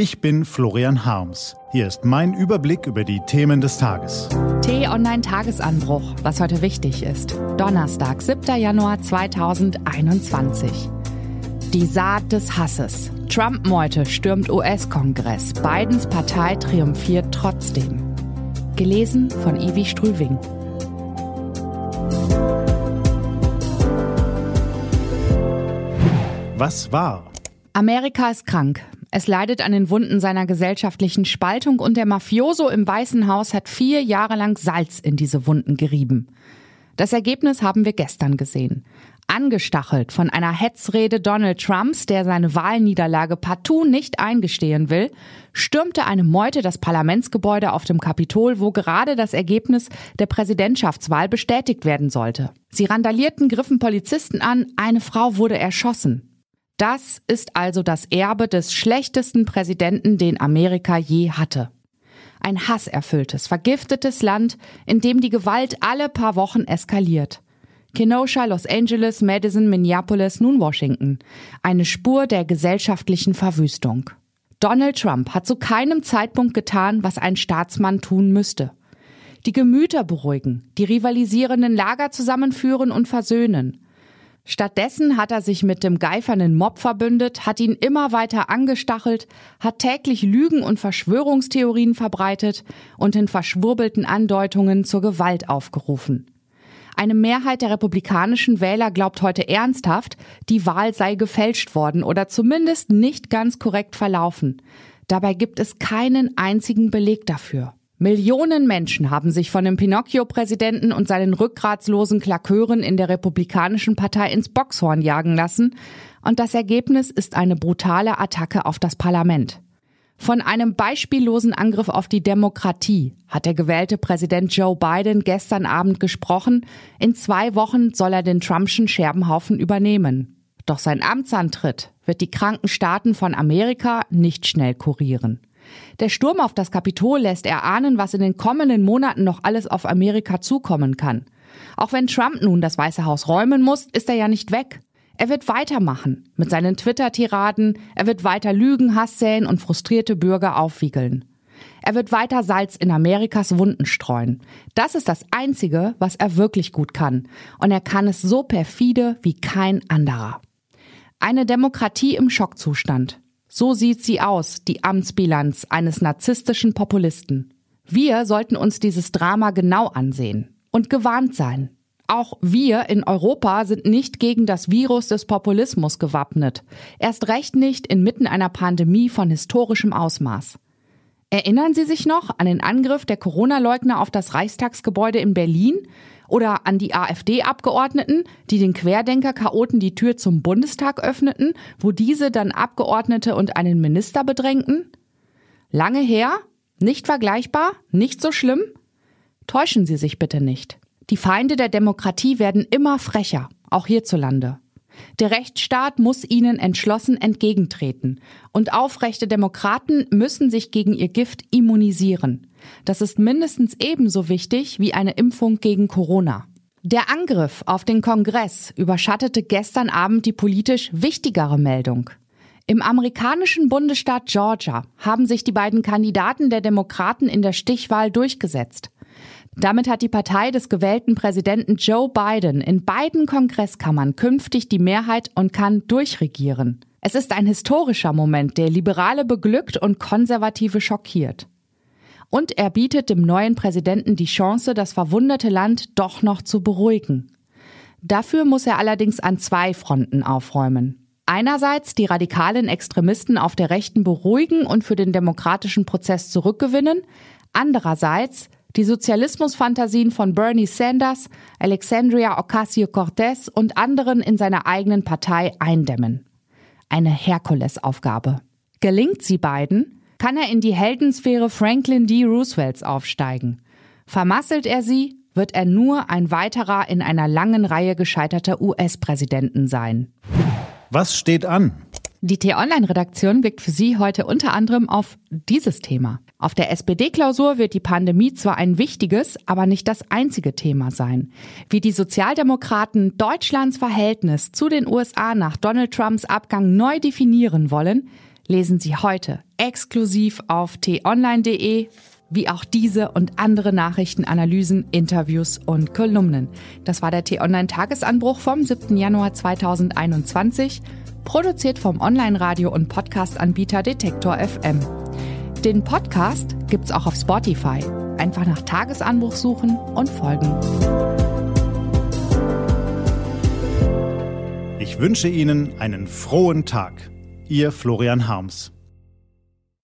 Ich bin Florian Harms. Hier ist mein Überblick über die Themen des Tages. T-Online Tagesanbruch, was heute wichtig ist. Donnerstag, 7. Januar 2021. Die Saat des Hasses. Trump-Meute stürmt US-Kongress. Bidens Partei triumphiert trotzdem. Gelesen von Ivi Strüving. Was war? Amerika ist krank. Es leidet an den Wunden seiner gesellschaftlichen Spaltung und der Mafioso im Weißen Haus hat vier Jahre lang Salz in diese Wunden gerieben. Das Ergebnis haben wir gestern gesehen. Angestachelt von einer Hetzrede Donald Trumps, der seine Wahlniederlage partout nicht eingestehen will, stürmte eine Meute das Parlamentsgebäude auf dem Kapitol, wo gerade das Ergebnis der Präsidentschaftswahl bestätigt werden sollte. Sie randalierten, griffen Polizisten an, eine Frau wurde erschossen. Das ist also das Erbe des schlechtesten Präsidenten, den Amerika je hatte. Ein hasserfülltes, vergiftetes Land, in dem die Gewalt alle paar Wochen eskaliert. Kenosha, Los Angeles, Madison, Minneapolis, nun Washington. Eine Spur der gesellschaftlichen Verwüstung. Donald Trump hat zu keinem Zeitpunkt getan, was ein Staatsmann tun müsste. Die Gemüter beruhigen, die rivalisierenden Lager zusammenführen und versöhnen. Stattdessen hat er sich mit dem geifernden Mob verbündet, hat ihn immer weiter angestachelt, hat täglich Lügen und Verschwörungstheorien verbreitet und in verschwurbelten Andeutungen zur Gewalt aufgerufen. Eine Mehrheit der republikanischen Wähler glaubt heute ernsthaft, die Wahl sei gefälscht worden oder zumindest nicht ganz korrekt verlaufen. Dabei gibt es keinen einzigen Beleg dafür. Millionen Menschen haben sich von dem Pinocchio-Präsidenten und seinen rückgratslosen Klakeuren in der Republikanischen Partei ins Boxhorn jagen lassen, und das Ergebnis ist eine brutale Attacke auf das Parlament. Von einem beispiellosen Angriff auf die Demokratie hat der gewählte Präsident Joe Biden gestern Abend gesprochen. In zwei Wochen soll er den Trumpschen Scherbenhaufen übernehmen. Doch sein Amtsantritt wird die kranken Staaten von Amerika nicht schnell kurieren. Der Sturm auf das Kapitol lässt erahnen, was in den kommenden Monaten noch alles auf Amerika zukommen kann. Auch wenn Trump nun das Weiße Haus räumen muss, ist er ja nicht weg. Er wird weitermachen mit seinen Twitter-Tiraden, er wird weiter Lügen, Hass säen und frustrierte Bürger aufwiegeln. Er wird weiter Salz in Amerikas Wunden streuen. Das ist das Einzige, was er wirklich gut kann. Und er kann es so perfide wie kein anderer. Eine Demokratie im Schockzustand. So sieht sie aus, die Amtsbilanz eines narzisstischen Populisten. Wir sollten uns dieses Drama genau ansehen und gewarnt sein. Auch wir in Europa sind nicht gegen das Virus des Populismus gewappnet. Erst recht nicht inmitten einer Pandemie von historischem Ausmaß. Erinnern Sie sich noch an den Angriff der Corona-Leugner auf das Reichstagsgebäude in Berlin oder an die AfD-Abgeordneten, die den Querdenker-Chaoten die Tür zum Bundestag öffneten, wo diese dann Abgeordnete und einen Minister bedrängten? Lange her? Nicht vergleichbar? Nicht so schlimm? Täuschen Sie sich bitte nicht. Die Feinde der Demokratie werden immer frecher, auch hierzulande. Der Rechtsstaat muss ihnen entschlossen entgegentreten. Und aufrechte Demokraten müssen sich gegen ihr Gift immunisieren. Das ist mindestens ebenso wichtig wie eine Impfung gegen Corona. Der Angriff auf den Kongress überschattete gestern Abend die politisch wichtigere Meldung. Im amerikanischen Bundesstaat Georgia haben sich die beiden Kandidaten der Demokraten in der Stichwahl durchgesetzt. Damit hat die Partei des gewählten Präsidenten Joe Biden in beiden Kongresskammern künftig die Mehrheit und kann durchregieren. Es ist ein historischer Moment, der Liberale beglückt und Konservative schockiert. Und er bietet dem neuen Präsidenten die Chance, das verwundete Land doch noch zu beruhigen. Dafür muss er allerdings an zwei Fronten aufräumen. Einerseits die radikalen Extremisten auf der Rechten beruhigen und für den demokratischen Prozess zurückgewinnen, andererseits die Sozialismusfantasien von Bernie Sanders, Alexandria Ocasio-Cortez und anderen in seiner eigenen Partei eindämmen. Eine Herkulesaufgabe. Gelingt sie beiden, kann er in die Heldensphäre Franklin D. Roosevelts aufsteigen. Vermasselt er sie, wird er nur ein weiterer in einer langen Reihe gescheiterter US-Präsidenten sein. Was steht an? Die T-Online-Redaktion blickt für Sie heute unter anderem auf dieses Thema. Auf der SPD-Klausur wird die Pandemie zwar ein wichtiges, aber nicht das einzige Thema sein. Wie die Sozialdemokraten Deutschlands Verhältnis zu den USA nach Donald Trumps Abgang neu definieren wollen, lesen Sie heute exklusiv auf t-online.de wie auch diese und andere Nachrichten, Analysen, Interviews und Kolumnen. Das war der T-Online-Tagesanbruch vom 7. Januar 2021, produziert vom Online-Radio- und Podcast-Anbieter Detektor FM. Den Podcast gibt's auch auf Spotify. Einfach nach Tagesanbruch suchen und folgen. Ich wünsche Ihnen einen frohen Tag. Ihr Florian Harms.